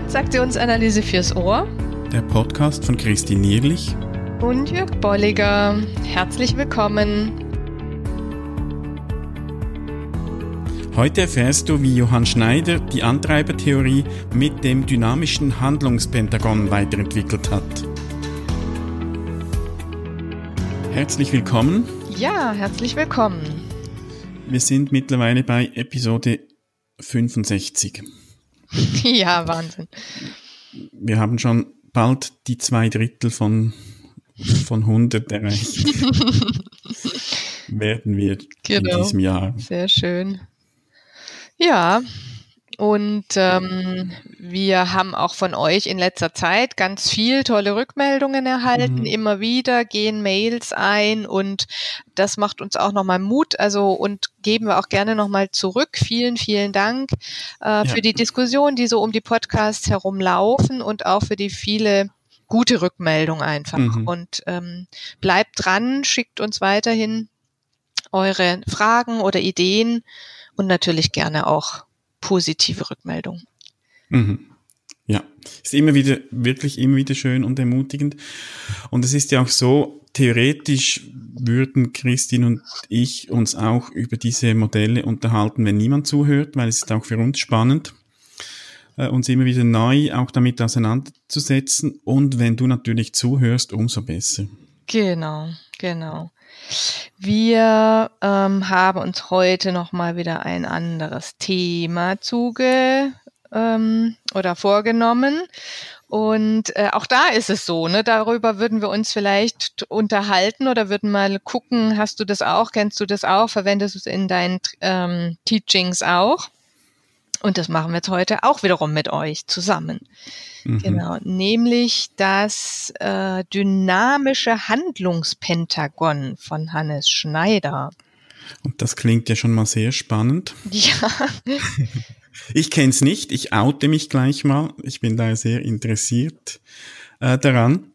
Transaktionsanalyse fürs Ohr. Der Podcast von Christine Nierlich und Jörg Bolliger. Herzlich willkommen. Heute erfährst du, wie Johann Schneider die Antreibertheorie mit dem dynamischen Handlungspentagon weiterentwickelt hat. Herzlich willkommen. Ja, herzlich willkommen. Wir sind mittlerweile bei Episode 65. Ja, Wahnsinn. Wir haben schon bald die zwei Drittel von, von 100 erreicht. Werden wir genau. in diesem Jahr. Sehr schön. Ja, und ähm, wir haben auch von euch in letzter Zeit ganz viel tolle Rückmeldungen erhalten. Mhm. Immer wieder gehen Mails ein und das macht uns auch nochmal Mut. Also und geben wir auch gerne nochmal zurück. Vielen, vielen Dank äh, ja. für die Diskussion, die so um die Podcasts herumlaufen und auch für die viele gute Rückmeldung einfach. Mhm. Und ähm, bleibt dran, schickt uns weiterhin eure Fragen oder Ideen und natürlich gerne auch positive Rückmeldung. Mhm. Ja, ist immer wieder, wirklich immer wieder schön und ermutigend. Und es ist ja auch so, theoretisch würden Christine und ich uns auch über diese Modelle unterhalten, wenn niemand zuhört, weil es ist auch für uns spannend, äh, uns immer wieder neu auch damit auseinanderzusetzen. Und wenn du natürlich zuhörst, umso besser. Genau, genau. Wir ähm, haben uns heute noch mal wieder ein anderes Thema zuge ähm, oder vorgenommen. Und äh, auch da ist es so, ne? Darüber würden wir uns vielleicht unterhalten oder würden mal gucken, hast du das auch, kennst du das auch, verwendest du es in deinen ähm, Teachings auch? Und das machen wir jetzt heute auch wiederum mit euch zusammen. Mhm. Genau, nämlich das äh, dynamische Handlungspentagon von Hannes Schneider. Und das klingt ja schon mal sehr spannend. Ja. ich kenne es nicht, ich oute mich gleich mal. Ich bin da sehr interessiert äh, daran.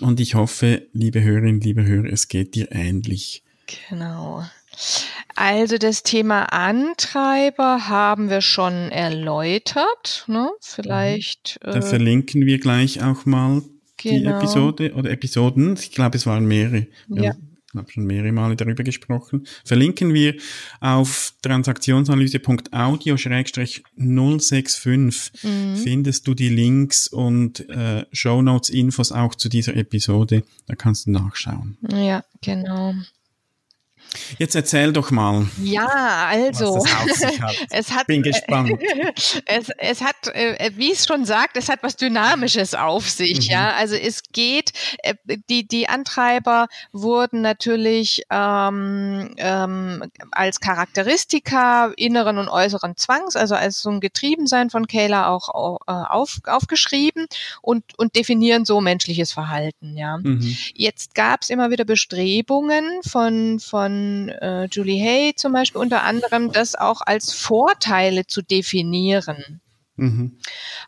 Und ich hoffe, liebe Hörerinnen, liebe Hörer, es geht dir ähnlich. Genau. Also das Thema Antreiber haben wir schon erläutert. Ne? Vielleicht. Da äh, verlinken wir gleich auch mal genau. die Episode oder Episoden. Ich glaube, es waren mehrere. Wir ja. Ich habe schon mehrere Male darüber gesprochen. Verlinken wir auf transaktionsanalyse.audio-065 mhm. findest du die Links und äh, Show Notes Infos auch zu dieser Episode. Da kannst du nachschauen. Ja, genau. Jetzt erzähl doch mal. Ja, also. Hat. es hat, Bin gespannt. es, es hat, äh, wie es schon sagt, es hat was Dynamisches auf sich. Mhm. Ja, also es geht. Äh, die die Antreiber wurden natürlich ähm, ähm, als Charakteristika inneren und äußeren Zwangs, also als so ein Getriebensein von Kayla auch äh, auf, aufgeschrieben und und definieren so menschliches Verhalten. Ja. Mhm. Jetzt gab es immer wieder Bestrebungen von von äh, Julie Hay zum Beispiel unter anderem, das auch als Vorteile zu definieren. Mhm.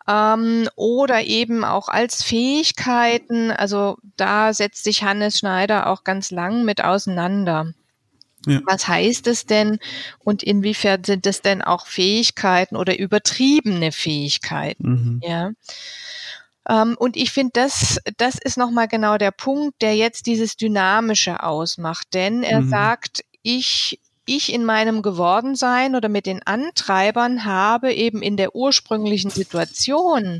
Ähm, oder eben auch als Fähigkeiten. Also da setzt sich Hannes Schneider auch ganz lang mit auseinander. Ja. Was heißt es denn und inwiefern sind es denn auch Fähigkeiten oder übertriebene Fähigkeiten? Mhm. Ja. Ähm, und ich finde, das, das ist nochmal genau der Punkt, der jetzt dieses Dynamische ausmacht. Denn er mhm. sagt, ich ich in meinem Gewordensein oder mit den Antreibern habe eben in der ursprünglichen Situation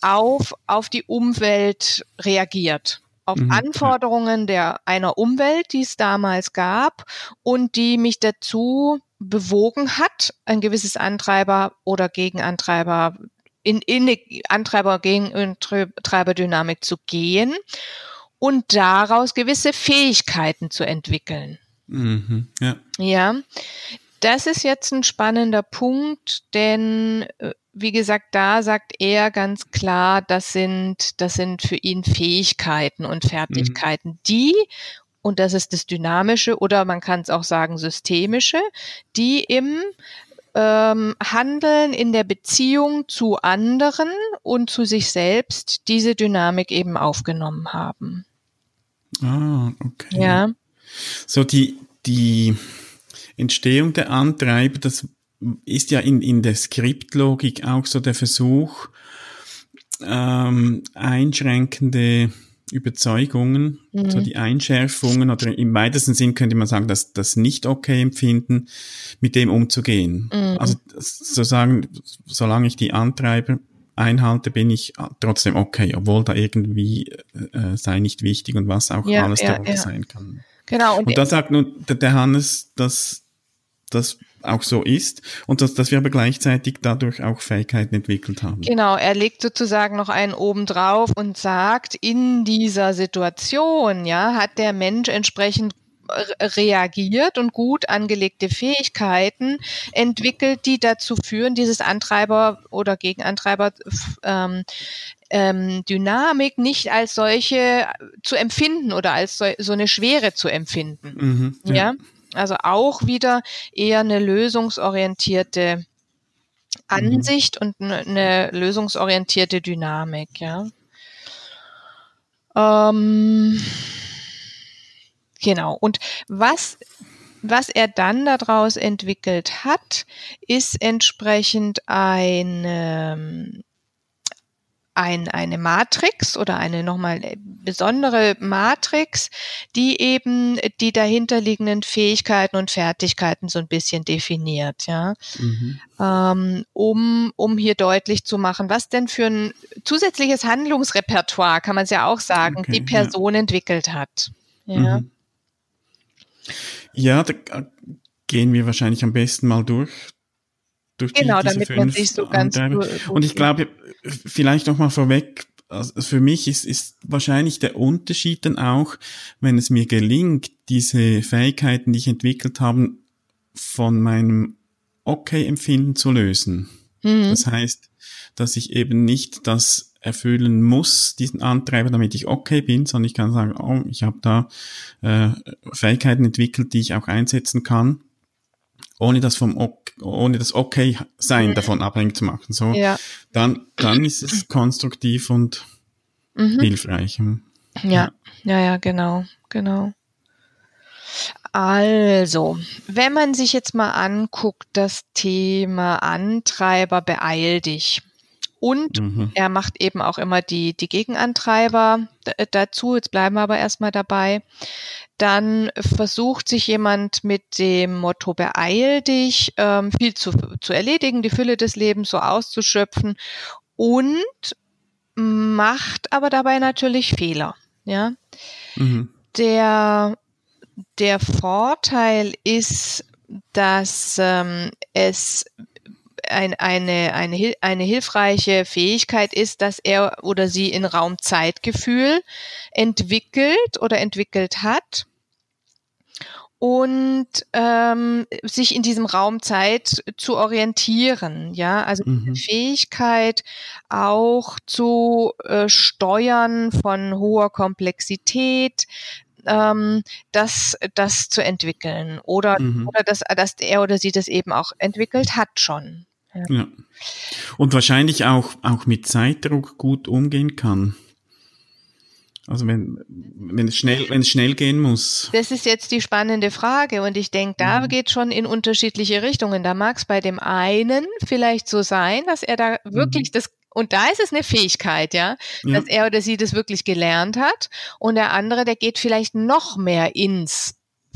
auf, auf die Umwelt reagiert. Auf mhm. Anforderungen der, einer Umwelt, die es damals gab und die mich dazu bewogen hat, ein gewisses Antreiber oder Gegenantreiber in, in die Antreiber gegen Treiberdynamik zu gehen und daraus gewisse Fähigkeiten zu entwickeln. Mhm, ja. ja, das ist jetzt ein spannender Punkt, denn äh, wie gesagt, da sagt er ganz klar, das sind, das sind für ihn Fähigkeiten und Fertigkeiten, mhm. die, und das ist das Dynamische oder man kann es auch sagen Systemische, die im ähm, Handeln in der Beziehung zu anderen und zu sich selbst diese Dynamik eben aufgenommen haben. Ah, okay. Ja. So die, die Entstehung der Antreiber, das ist ja in, in der Skriptlogik auch so der Versuch, ähm, einschränkende Überzeugungen, mhm. so die Einschärfungen oder im weitesten Sinn könnte man sagen, dass das nicht okay empfinden, mit dem umzugehen. Mhm. Also so sagen, solange ich die Antreiber einhalte, bin ich trotzdem okay, obwohl da irgendwie äh, sei nicht wichtig und was auch ja, alles ja, darunter ja. sein kann. Genau. Und, und da sagt nun der, der Hannes, dass das auch so ist und dass, dass wir aber gleichzeitig dadurch auch Fähigkeiten entwickelt haben. Genau, er legt sozusagen noch einen oben drauf und sagt, in dieser Situation, ja, hat der Mensch entsprechend reagiert und gut angelegte Fähigkeiten entwickelt, die dazu führen, dieses Antreiber oder Gegenantreiber ähm, ähm, Dynamik nicht als solche zu empfinden oder als so, so eine Schwere zu empfinden. Mhm, ja. ja. Also auch wieder eher eine lösungsorientierte. Ansicht mhm. und eine, lösungsorientierte Dynamik, ja. Ähm, genau. Und was was er dann daraus entwickelt hat, ist entsprechend eine ein, eine Matrix oder eine nochmal besondere Matrix, die eben die dahinterliegenden Fähigkeiten und Fertigkeiten so ein bisschen definiert, ja, mhm. ähm, um, um hier deutlich zu machen, was denn für ein zusätzliches Handlungsrepertoire, kann man es ja auch sagen, okay, die Person ja. entwickelt hat. Ja. Mhm. Ja, da gehen wir wahrscheinlich am besten mal durch durch genau, die, diese damit fünf man sich so ganz Und ich glaube, vielleicht noch mal vorweg, also für mich ist, ist wahrscheinlich der Unterschied dann auch, wenn es mir gelingt, diese Fähigkeiten, die ich entwickelt habe, von meinem Okay-Empfinden zu lösen. Mhm. Das heißt, dass ich eben nicht das erfüllen muss, diesen Antreiber, damit ich okay bin, sondern ich kann sagen, oh, ich habe da äh, Fähigkeiten entwickelt, die ich auch einsetzen kann ohne das vom ohne das okay sein mhm. davon abhängig zu machen. So, ja. dann dann ist es konstruktiv und mhm. hilfreich. Hm. Ja, ja, ja, genau, genau. Also, wenn man sich jetzt mal anguckt, das Thema Antreiber beeil dich. Und mhm. er macht eben auch immer die, die Gegenantreiber dazu. Jetzt bleiben wir aber erstmal dabei. Dann versucht sich jemand mit dem Motto beeil dich, ähm, viel zu, zu erledigen, die Fülle des Lebens so auszuschöpfen und macht aber dabei natürlich Fehler. Ja. Mhm. Der, der Vorteil ist, dass ähm, es ein, eine, eine, eine hilfreiche Fähigkeit ist, dass er oder sie in Raum-Zeitgefühl entwickelt oder entwickelt hat und ähm, sich in diesem Raum Zeit zu orientieren, ja, also mhm. Fähigkeit auch zu äh, steuern von hoher Komplexität, ähm, das, das zu entwickeln oder, mhm. oder dass, dass er oder sie das eben auch entwickelt hat schon. Ja. ja. Und wahrscheinlich auch, auch mit Zeitdruck gut umgehen kann. Also wenn, wenn es schnell, wenn es schnell gehen muss. Das ist jetzt die spannende Frage und ich denke, da mhm. geht schon in unterschiedliche Richtungen. Da mag es bei dem einen vielleicht so sein, dass er da wirklich mhm. das und da ist es eine Fähigkeit, ja, ja, dass er oder sie das wirklich gelernt hat. Und der andere, der geht vielleicht noch mehr ins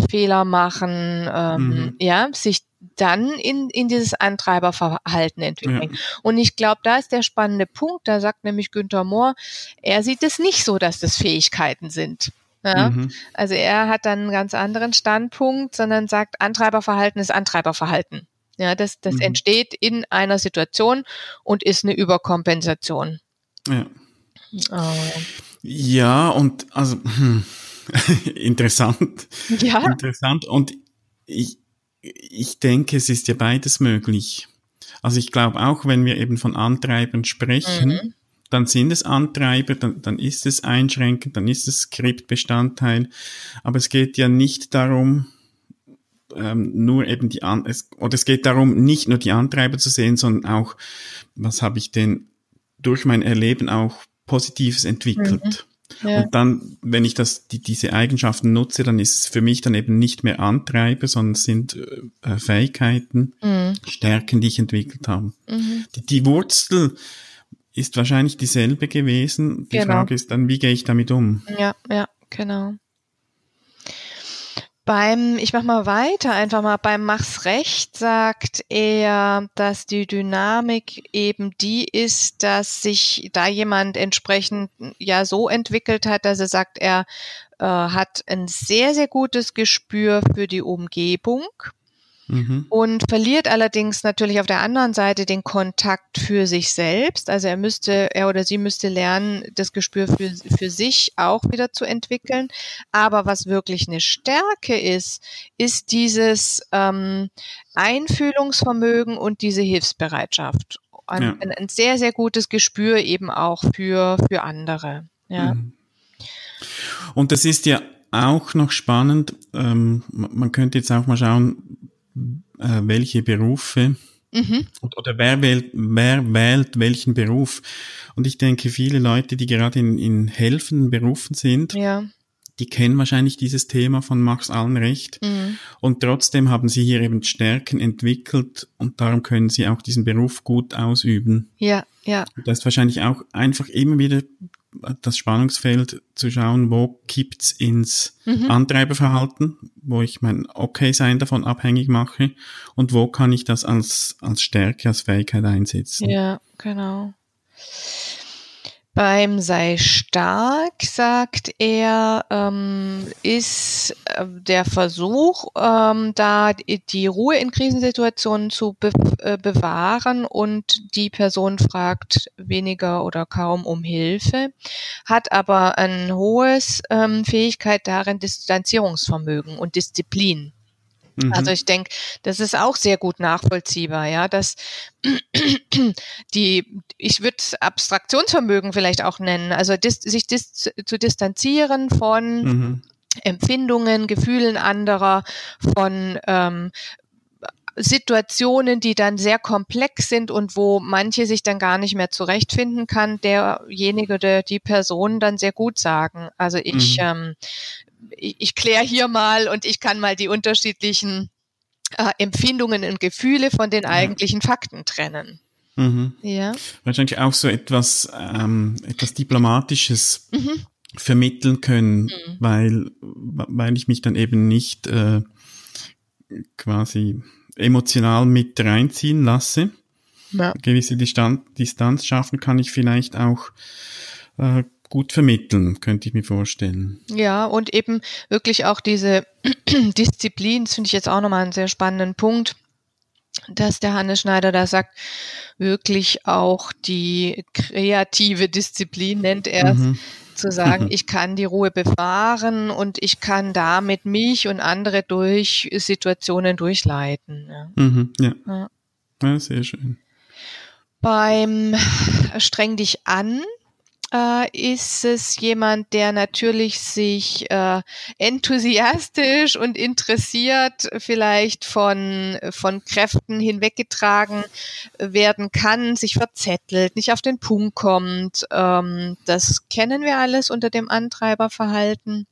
Fehler machen, ähm, mhm. ja, sich dann in, in dieses Antreiberverhalten entwickeln. Ja. Und ich glaube, da ist der spannende Punkt, da sagt nämlich Günther Mohr, er sieht es nicht so, dass das Fähigkeiten sind. Ja? Mhm. Also er hat dann einen ganz anderen Standpunkt, sondern sagt, Antreiberverhalten ist Antreiberverhalten. Ja, das, das mhm. entsteht in einer Situation und ist eine Überkompensation. Ja. Oh. Ja, und also hm, interessant. Ja. Interessant. Und ich, ich denke, es ist ja beides möglich. Also ich glaube auch, wenn wir eben von Antreibern sprechen, mhm. dann sind es Antreiber, dann, dann ist es einschränkend, dann ist es Skriptbestandteil. Aber es geht ja nicht darum, ähm, nur eben die An es, oder es geht darum, nicht nur die Antreiber zu sehen, sondern auch, was habe ich denn durch mein Erleben auch Positives entwickelt. Ja. Und dann, wenn ich das, die, diese Eigenschaften nutze, dann ist es für mich dann eben nicht mehr Antreiber, sondern sind äh, Fähigkeiten, mhm. Stärken, die ich entwickelt habe. Mhm. Die, die Wurzel ist wahrscheinlich dieselbe gewesen. Die genau. Frage ist dann, wie gehe ich damit um? Ja, ja, genau. Beim, ich mach mal weiter, einfach mal. Beim Mach's Recht sagt er, dass die Dynamik eben die ist, dass sich da jemand entsprechend ja so entwickelt hat, dass er sagt, er äh, hat ein sehr, sehr gutes Gespür für die Umgebung Mhm. Und verliert allerdings natürlich auf der anderen Seite den Kontakt für sich selbst. Also er müsste, er oder sie müsste lernen, das Gespür für, für sich auch wieder zu entwickeln. Aber was wirklich eine Stärke ist, ist dieses ähm, Einfühlungsvermögen und diese Hilfsbereitschaft. Ein, ja. ein, ein, sehr, sehr gutes Gespür eben auch für, für andere. Ja. Mhm. Und das ist ja auch noch spannend. Ähm, man könnte jetzt auch mal schauen, äh, welche Berufe mhm. oder wer wählt, wer wählt welchen Beruf. Und ich denke, viele Leute, die gerade in, in helfenden Berufen sind, ja. die kennen wahrscheinlich dieses Thema von Max Allen recht. Mhm. Und trotzdem haben sie hier eben Stärken entwickelt und darum können sie auch diesen Beruf gut ausüben. Ja, ja. das ist wahrscheinlich auch einfach immer wieder das Spannungsfeld zu schauen, wo kippt's ins mhm. Antreiberverhalten, wo ich mein Okay-Sein davon abhängig mache und wo kann ich das als, als Stärke, als Fähigkeit einsetzen. Ja, genau. Beim sei stark, sagt er, ähm, ist äh, der Versuch, ähm, da die Ruhe in Krisensituationen zu be äh, bewahren und die Person fragt weniger oder kaum um Hilfe, hat aber ein hohes ähm, Fähigkeit darin, Distanzierungsvermögen und Disziplin. Also mhm. Also ich denke, das ist auch sehr gut nachvollziehbar, ja, dass die, ich würde Abstraktionsvermögen vielleicht auch nennen, also dis, sich dis, zu distanzieren von mhm. Empfindungen, Gefühlen anderer, von ähm, Situationen, die dann sehr komplex sind und wo manche sich dann gar nicht mehr zurechtfinden kann, derjenige oder die Person dann sehr gut sagen. Also ich, mhm. ähm, ich, ich kläre hier mal und ich kann mal die unterschiedlichen äh, Empfindungen und Gefühle von den eigentlichen Fakten trennen. Mhm. Ja. Wahrscheinlich auch so etwas, ähm, etwas Diplomatisches mhm. vermitteln können, mhm. weil, weil ich mich dann eben nicht äh, quasi emotional mit reinziehen lasse. Ja. Gewisse Distanz, Distanz schaffen kann ich vielleicht auch äh, gut vermitteln, könnte ich mir vorstellen. Ja, und eben wirklich auch diese Disziplin, das finde ich jetzt auch nochmal einen sehr spannenden Punkt, dass der Hannes Schneider da sagt, wirklich auch die kreative Disziplin nennt er es, mhm. zu sagen, ich kann die Ruhe bewahren und ich kann damit mich und andere durch Situationen durchleiten. Ja, mhm, ja. ja. ja sehr schön. Beim Streng dich an äh, ist es jemand, der natürlich sich äh, enthusiastisch und interessiert vielleicht von, von Kräften hinweggetragen werden kann, sich verzettelt, nicht auf den Punkt kommt. Ähm, das kennen wir alles unter dem Antreiberverhalten.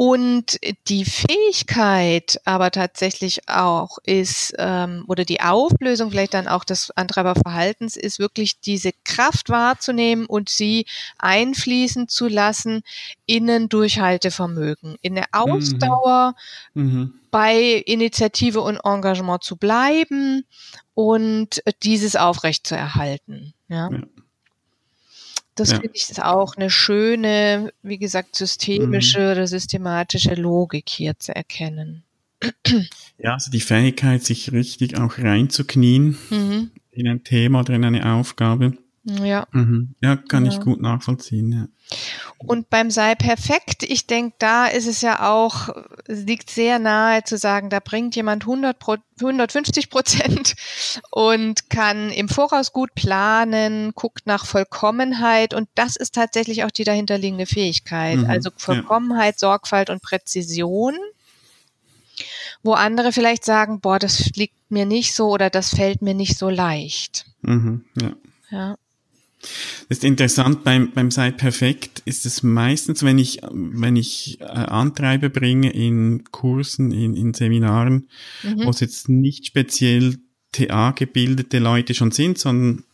Und die Fähigkeit aber tatsächlich auch ist, ähm, oder die Auflösung vielleicht dann auch des Antreiberverhaltens ist wirklich diese Kraft wahrzunehmen und sie einfließen zu lassen in ein Durchhaltevermögen, in eine mhm. Ausdauer, mhm. bei Initiative und Engagement zu bleiben und dieses aufrecht zu erhalten. Ja. ja. Das ja. finde ich ist auch eine schöne, wie gesagt, systemische mhm. oder systematische Logik hier zu erkennen. Ja, also die Fähigkeit, sich richtig auch reinzuknien mhm. in ein Thema oder in eine Aufgabe. Ja. Mhm. Ja, kann ja. ich gut nachvollziehen, ja. Und beim Sei perfekt, ich denke, da ist es ja auch, es liegt sehr nahe zu sagen, da bringt jemand 100 Pro, 150 Prozent und kann im Voraus gut planen, guckt nach Vollkommenheit und das ist tatsächlich auch die dahinterliegende Fähigkeit. Mhm. Also Vollkommenheit, ja. Sorgfalt und Präzision wo andere vielleicht sagen, boah, das liegt mir nicht so oder das fällt mir nicht so leicht. Mhm, ja. ja. Das ist interessant, beim, beim Sei Perfekt ist es meistens, wenn ich, wenn ich äh, Antreiber bringe in Kursen, in, in Seminaren, mhm. wo es jetzt nicht speziell TA gebildete Leute schon sind, sondern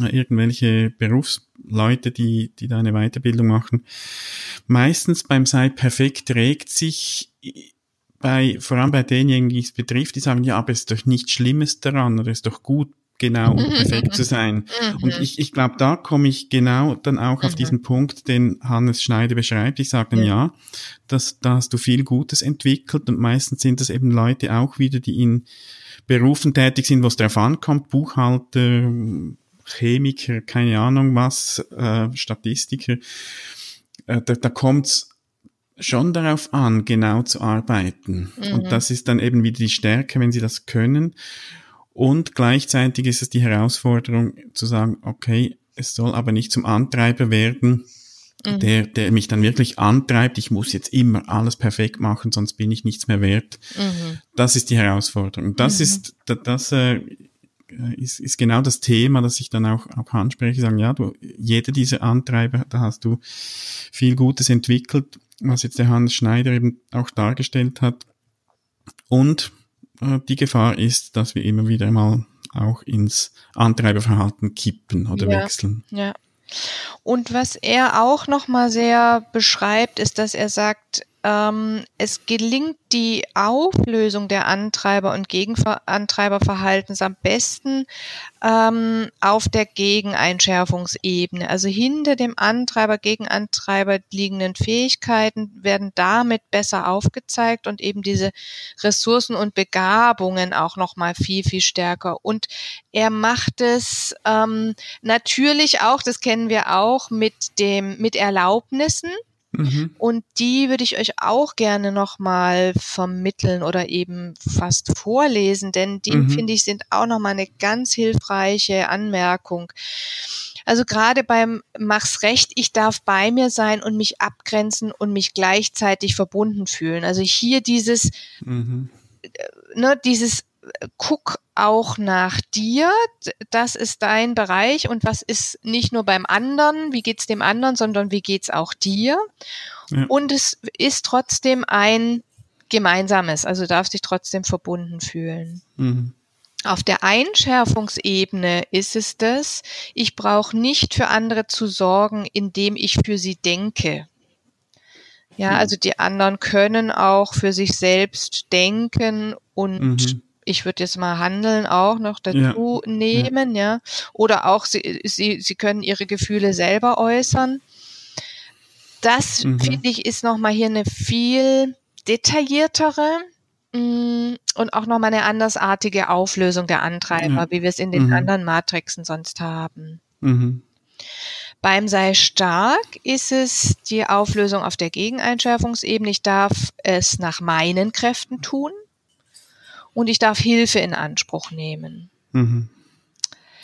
äh, irgendwelche Berufsleute, die, die da eine Weiterbildung machen. Meistens beim Sei Perfekt regt sich bei, vor allem bei denjenigen, die es betrifft, die sagen, ja, aber es ist doch nichts Schlimmes daran oder es ist doch gut, genau und perfekt zu sein. Und mhm. ich, ich glaube, da komme ich genau dann auch auf mhm. diesen Punkt, den Hannes Schneider beschreibt. Ich sage dann, ja, dass, da hast du viel Gutes entwickelt und meistens sind das eben Leute auch wieder, die in Berufen tätig sind, wo es darauf ankommt, Buchhalter, Chemiker, keine Ahnung was, äh, Statistiker. Äh, da da kommt es schon darauf an, genau zu arbeiten. Mhm. Und das ist dann eben wieder die Stärke, wenn sie das können. Und gleichzeitig ist es die Herausforderung zu sagen, okay, es soll aber nicht zum Antreiber werden, mhm. der, der mich dann wirklich antreibt. Ich muss jetzt immer alles perfekt machen, sonst bin ich nichts mehr wert. Mhm. Das ist die Herausforderung. Das mhm. ist, das, das äh, ist, ist genau das Thema, das ich dann auch, auch anspreche. Sagen, ja, du, jeder dieser Antreiber, da hast du viel Gutes entwickelt, was jetzt der Hans Schneider eben auch dargestellt hat. Und äh, die Gefahr ist, dass wir immer wieder mal auch ins Antreiberverhalten kippen oder ja, wechseln. Ja. Und was er auch nochmal sehr beschreibt, ist, dass er sagt, ähm, es gelingt die Auflösung der Antreiber und Gegenantreiberverhaltens am besten ähm, auf der Gegeneinschärfungsebene. Also hinter dem Antreiber, Gegenantreiber liegenden Fähigkeiten werden damit besser aufgezeigt und eben diese Ressourcen und Begabungen auch nochmal viel, viel stärker. Und er macht es ähm, natürlich auch, das kennen wir auch, mit dem, mit Erlaubnissen. Mhm. Und die würde ich euch auch gerne nochmal vermitteln oder eben fast vorlesen, denn die mhm. finde ich sind auch nochmal eine ganz hilfreiche Anmerkung. Also gerade beim Mach's recht, ich darf bei mir sein und mich abgrenzen und mich gleichzeitig verbunden fühlen. Also hier dieses, mhm. ne, dieses guck auch nach dir. Das ist dein Bereich und was ist nicht nur beim anderen, wie geht's dem anderen, sondern wie geht's auch dir? Ja. Und es ist trotzdem ein gemeinsames, also darfst dich trotzdem verbunden fühlen. Mhm. Auf der Einschärfungsebene ist es das, ich brauche nicht für andere zu sorgen, indem ich für sie denke. Ja, mhm. also die anderen können auch für sich selbst denken und mhm ich würde jetzt mal Handeln auch noch dazu ja. nehmen, ja. Oder auch sie, sie, sie können ihre Gefühle selber äußern. Das mhm. finde ich ist nochmal hier eine viel detailliertere mh, mm, und auch nochmal eine andersartige Auflösung der Antreiber, ja. wie wir es in den mhm. anderen Matrixen sonst haben. Mhm. Beim Sei stark ist es die Auflösung auf der Gegeneinschärfungsebene. Ich darf es nach meinen Kräften tun und ich darf Hilfe in Anspruch nehmen. Mhm.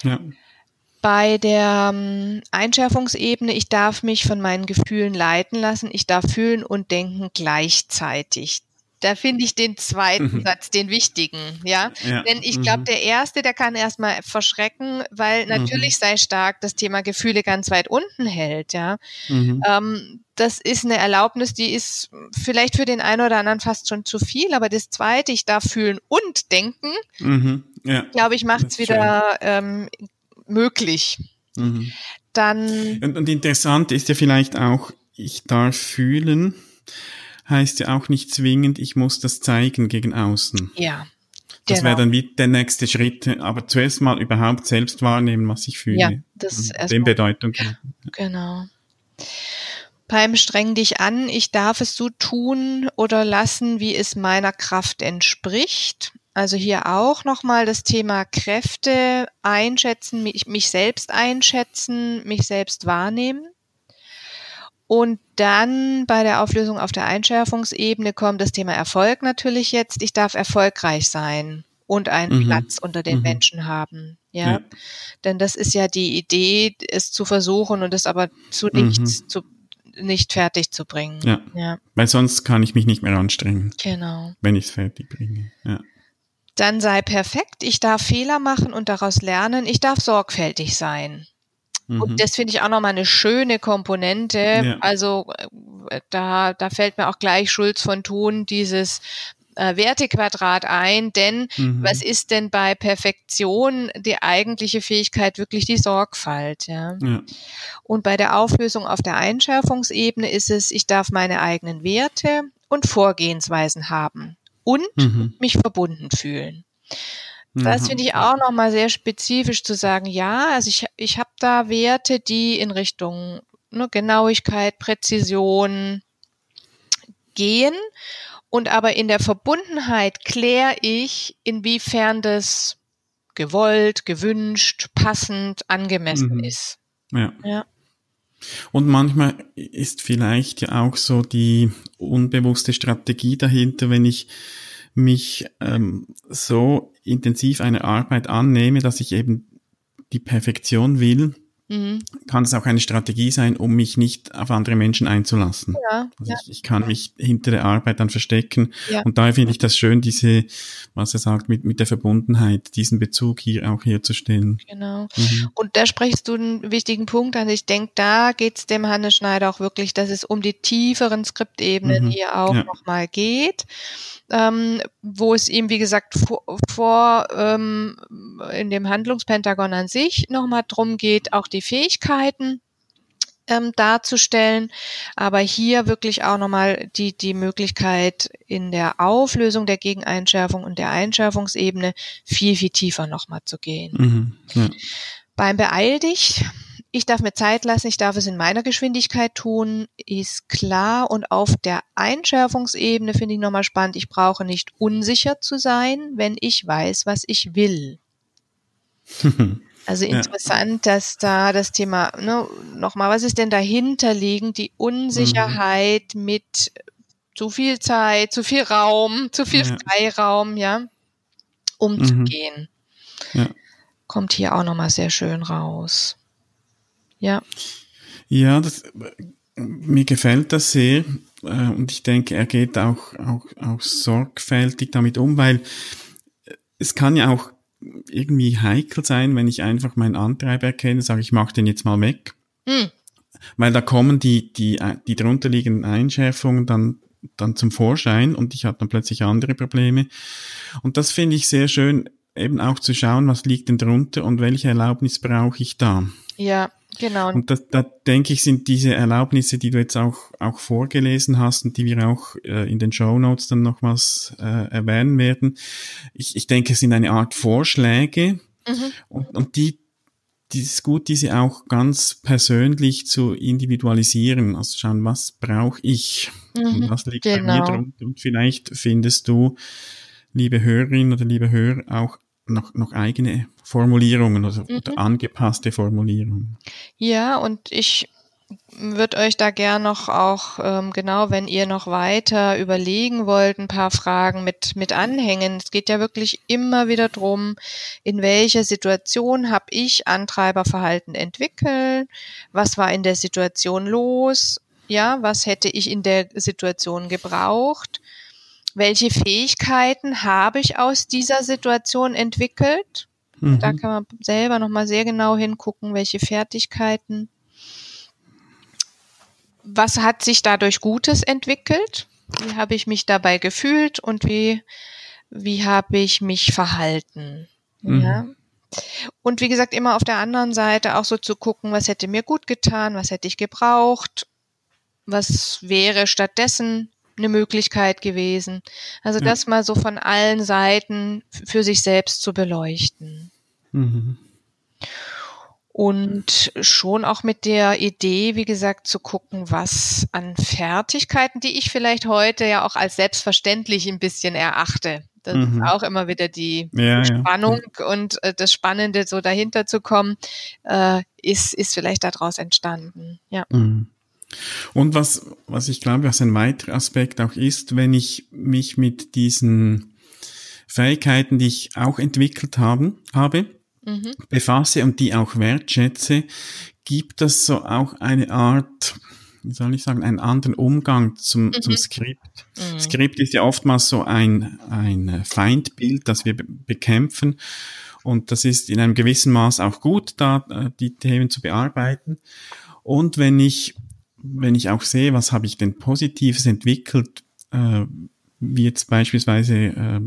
Ja. Bei der ähm, Einschärfungsebene, ich darf mich von meinen Gefühlen leiten lassen, ich darf fühlen und denken gleichzeitig. Da finde ich den zweiten mhm. Satz, den wichtigen, ja. ja. Denn ich glaube, mhm. der erste, der kann erstmal verschrecken, weil mhm. natürlich mhm. sei stark das Thema Gefühle ganz weit unten hält, ja. Mhm. Ähm, das ist eine Erlaubnis, die ist vielleicht für den einen oder anderen fast schon zu viel, aber das zweite, ich darf fühlen und denken, mhm. ja. glaube ich, macht es wieder ähm, möglich. Dann. Und, und interessant ist ja vielleicht auch, ich darf fühlen heißt ja auch nicht zwingend, ich muss das zeigen gegen außen. Ja. Das genau. wäre dann wie der nächste Schritt, aber zuerst mal überhaupt selbst wahrnehmen, was ich fühle. Ja, das ist dem Bedeutung. Genau. Beim Streng dich an, ich darf es so tun oder lassen, wie es meiner Kraft entspricht. Also hier auch nochmal das Thema Kräfte einschätzen, mich, mich selbst einschätzen, mich selbst wahrnehmen. Und dann bei der Auflösung auf der Einschärfungsebene kommt das Thema Erfolg natürlich jetzt. Ich darf erfolgreich sein und einen mhm. Platz unter den mhm. Menschen haben. Ja? ja? Denn das ist ja die Idee, es zu versuchen und es aber zu nichts mhm. zu nicht fertig zu bringen. Ja. ja. Weil sonst kann ich mich nicht mehr anstrengen. Genau. Wenn ich es fertig bringe. Ja. Dann sei perfekt. Ich darf Fehler machen und daraus lernen. Ich darf sorgfältig sein. Mhm. Und das finde ich auch nochmal eine schöne Komponente. Ja. Also äh, da, da fällt mir auch gleich Schulz von Thun dieses äh, Wertequadrat ein, denn mhm. was ist denn bei Perfektion die eigentliche Fähigkeit wirklich die Sorgfalt, ja? ja? Und bei der Auflösung auf der Einschärfungsebene ist es, ich darf meine eigenen Werte und Vorgehensweisen haben und mhm. mich verbunden fühlen. Das mhm. finde ich auch nochmal sehr spezifisch zu sagen, ja, also ich, ich habe da Werte, die in Richtung ne, Genauigkeit, Präzision gehen und aber in der Verbundenheit kläre ich, inwiefern das gewollt, gewünscht, passend, angemessen mhm. ist. Ja. ja. Und manchmal ist vielleicht ja auch so die unbewusste Strategie dahinter, wenn ich mich ähm, so intensiv einer Arbeit annehme, dass ich eben die Perfektion will, mhm. kann es auch eine Strategie sein, um mich nicht auf andere Menschen einzulassen. Ja, also ja. Ich, ich, kann mich hinter der Arbeit dann verstecken. Ja. Und daher finde ich das schön, diese, was er sagt, mit, mit der Verbundenheit, diesen Bezug hier auch herzustellen. Genau. Mhm. Und da sprichst du einen wichtigen Punkt an. Ich denke, da geht es dem Hannes Schneider auch wirklich, dass es um die tieferen Skriptebenen mhm. hier auch ja. nochmal geht ähm, wo es ihm, wie gesagt, vor, vor ähm, in dem Handlungspentagon an sich nochmal drum geht, auch die Fähigkeiten ähm, darzustellen, aber hier wirklich auch nochmal die, die Möglichkeit in der Auflösung der Gegeneinschärfung und der Einschärfungsebene viel, viel tiefer nochmal zu gehen. Mhm, ja. Beim Beeil dich ich darf mir Zeit lassen, ich darf es in meiner Geschwindigkeit tun, ist klar. Und auf der Einschärfungsebene finde ich nochmal spannend, ich brauche nicht unsicher zu sein, wenn ich weiß, was ich will. Also interessant, ja. dass da das Thema, ne, nochmal, was ist denn dahinter liegend? Die Unsicherheit mhm. mit zu viel Zeit, zu viel Raum, zu viel ja. Freiraum, ja, umzugehen. Mhm. Ja. Kommt hier auch nochmal sehr schön raus. Ja. Ja, das, mir gefällt das sehr äh, und ich denke, er geht auch, auch, auch sorgfältig damit um, weil es kann ja auch irgendwie heikel sein, wenn ich einfach meinen Antreiber erkenne, sage ich, mach den jetzt mal weg. Hm. Weil da kommen die, die, die darunterliegenden Einschärfungen dann, dann zum Vorschein und ich habe dann plötzlich andere Probleme. Und das finde ich sehr schön, eben auch zu schauen, was liegt denn drunter und welche Erlaubnis brauche ich da. Ja, Genau. Und da, da denke ich, sind diese Erlaubnisse, die du jetzt auch, auch vorgelesen hast und die wir auch äh, in den Show Notes dann nochmals äh, erwähnen werden, ich, ich denke, es sind eine Art Vorschläge mhm. und, und die, die ist gut, diese auch ganz persönlich zu individualisieren. Also schauen, was brauche ich mhm, und was liegt genau. bei mir genau. drunter. Und vielleicht findest du, liebe Hörerin oder liebe Hörer, auch noch, noch eigene Formulierungen oder, mhm. oder angepasste Formulierungen. Ja, und ich würde euch da gern noch auch, ähm, genau, wenn ihr noch weiter überlegen wollt, ein paar Fragen mit, mit anhängen. Es geht ja wirklich immer wieder drum, in welcher Situation habe ich Antreiberverhalten entwickelt? Was war in der Situation los? Ja, was hätte ich in der Situation gebraucht? Welche Fähigkeiten habe ich aus dieser Situation entwickelt. Mhm. Da kann man selber nochmal sehr genau hingucken, welche Fertigkeiten. Was hat sich dadurch Gutes entwickelt? Wie habe ich mich dabei gefühlt und wie, wie habe ich mich verhalten? Mhm. Ja. Und wie gesagt, immer auf der anderen Seite auch so zu gucken, was hätte mir gut getan, was hätte ich gebraucht, was wäre stattdessen eine Möglichkeit gewesen. Also ja. das mal so von allen Seiten für sich selbst zu beleuchten. Mhm. Und schon auch mit der Idee, wie gesagt, zu gucken, was an Fertigkeiten, die ich vielleicht heute ja auch als selbstverständlich ein bisschen erachte. Das mhm. ist auch immer wieder die ja, Spannung ja. und äh, das Spannende, so dahinter zu kommen, äh, ist, ist vielleicht daraus entstanden. Ja. Mhm. Und was, was ich glaube, was ein weiterer Aspekt auch ist, wenn ich mich mit diesen Fähigkeiten, die ich auch entwickelt haben, habe, mhm. befasse und die auch wertschätze, gibt das so auch eine Art, wie soll ich sagen, einen anderen Umgang zum, mhm. zum Skript. Mhm. Skript ist ja oftmals so ein, ein Feindbild, das wir bekämpfen. Und das ist in einem gewissen Maß auch gut, da äh, die Themen zu bearbeiten. Und wenn ich, wenn ich auch sehe, was habe ich denn Positives entwickelt, äh, wie jetzt beispielsweise äh,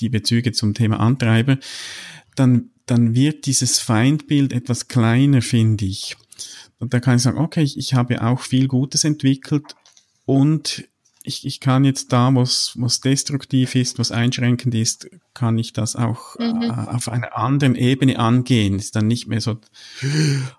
die Bezüge zum Thema Antreiber, dann, dann wird dieses Feindbild etwas kleiner, finde ich. Und da kann ich sagen, okay, ich, ich habe auch viel Gutes entwickelt und ich, ich kann jetzt da, was was destruktiv ist, was einschränkend ist, kann ich das auch mhm. äh, auf einer anderen Ebene angehen. Ist dann nicht mehr so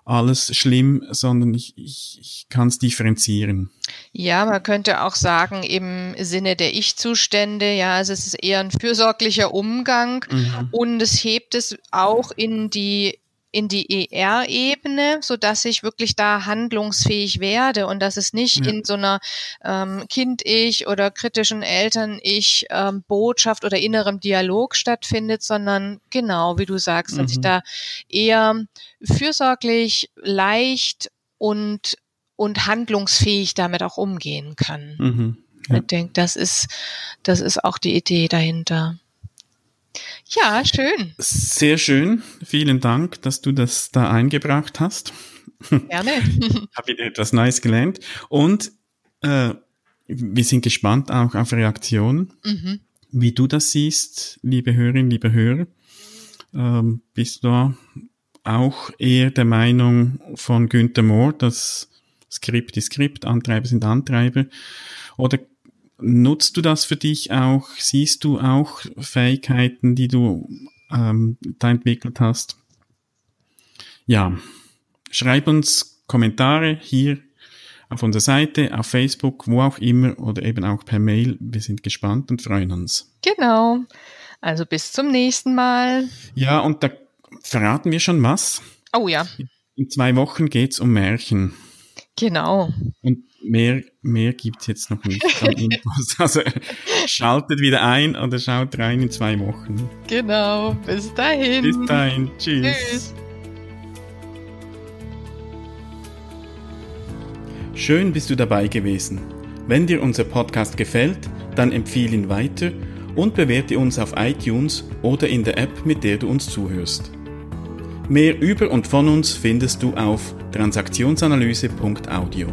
alles schlimm, sondern ich, ich, ich kann es differenzieren. Ja, man könnte auch sagen, im Sinne der Ich-Zustände, ja, also es ist eher ein fürsorglicher Umgang mhm. und es hebt es auch in die in die ER-Ebene, so dass ich wirklich da handlungsfähig werde und dass es nicht ja. in so einer ähm, Kind-Ich oder kritischen Eltern-Ich ähm, Botschaft oder innerem Dialog stattfindet, sondern genau, wie du sagst, mhm. dass ich mhm. da eher fürsorglich, leicht und und handlungsfähig damit auch umgehen kann. Mhm. Ja. Ich denke, das ist, das ist auch die Idee dahinter. Ja, schön. Sehr schön. Vielen Dank, dass du das da eingebracht hast. Gerne. Habe wieder etwas Neues gelernt. Und äh, wir sind gespannt auch auf Reaktionen, mhm. wie du das siehst, liebe Hörerinnen, liebe Hörer. Ähm, bist du auch eher der Meinung von Günther Mohr, dass Skript ist Skript, Antreiber sind Antreiber? Oder Nutzt du das für dich auch? Siehst du auch Fähigkeiten, die du ähm, da entwickelt hast? Ja, schreib uns Kommentare hier auf unserer Seite, auf Facebook, wo auch immer oder eben auch per Mail. Wir sind gespannt und freuen uns. Genau. Also bis zum nächsten Mal. Ja, und da verraten wir schon was. Oh ja. In zwei Wochen geht's um Märchen. Genau. Und mehr, mehr gibt's jetzt noch nicht an Infos. Also schaltet wieder ein oder schaut rein in zwei Wochen. Genau. Bis dahin. Bis dahin. Tschüss. Tschüss. Schön bist du dabei gewesen. Wenn dir unser Podcast gefällt, dann empfehle ihn weiter und bewerte uns auf iTunes oder in der App, mit der du uns zuhörst. Mehr über und von uns findest du auf transaktionsanalyse.audio.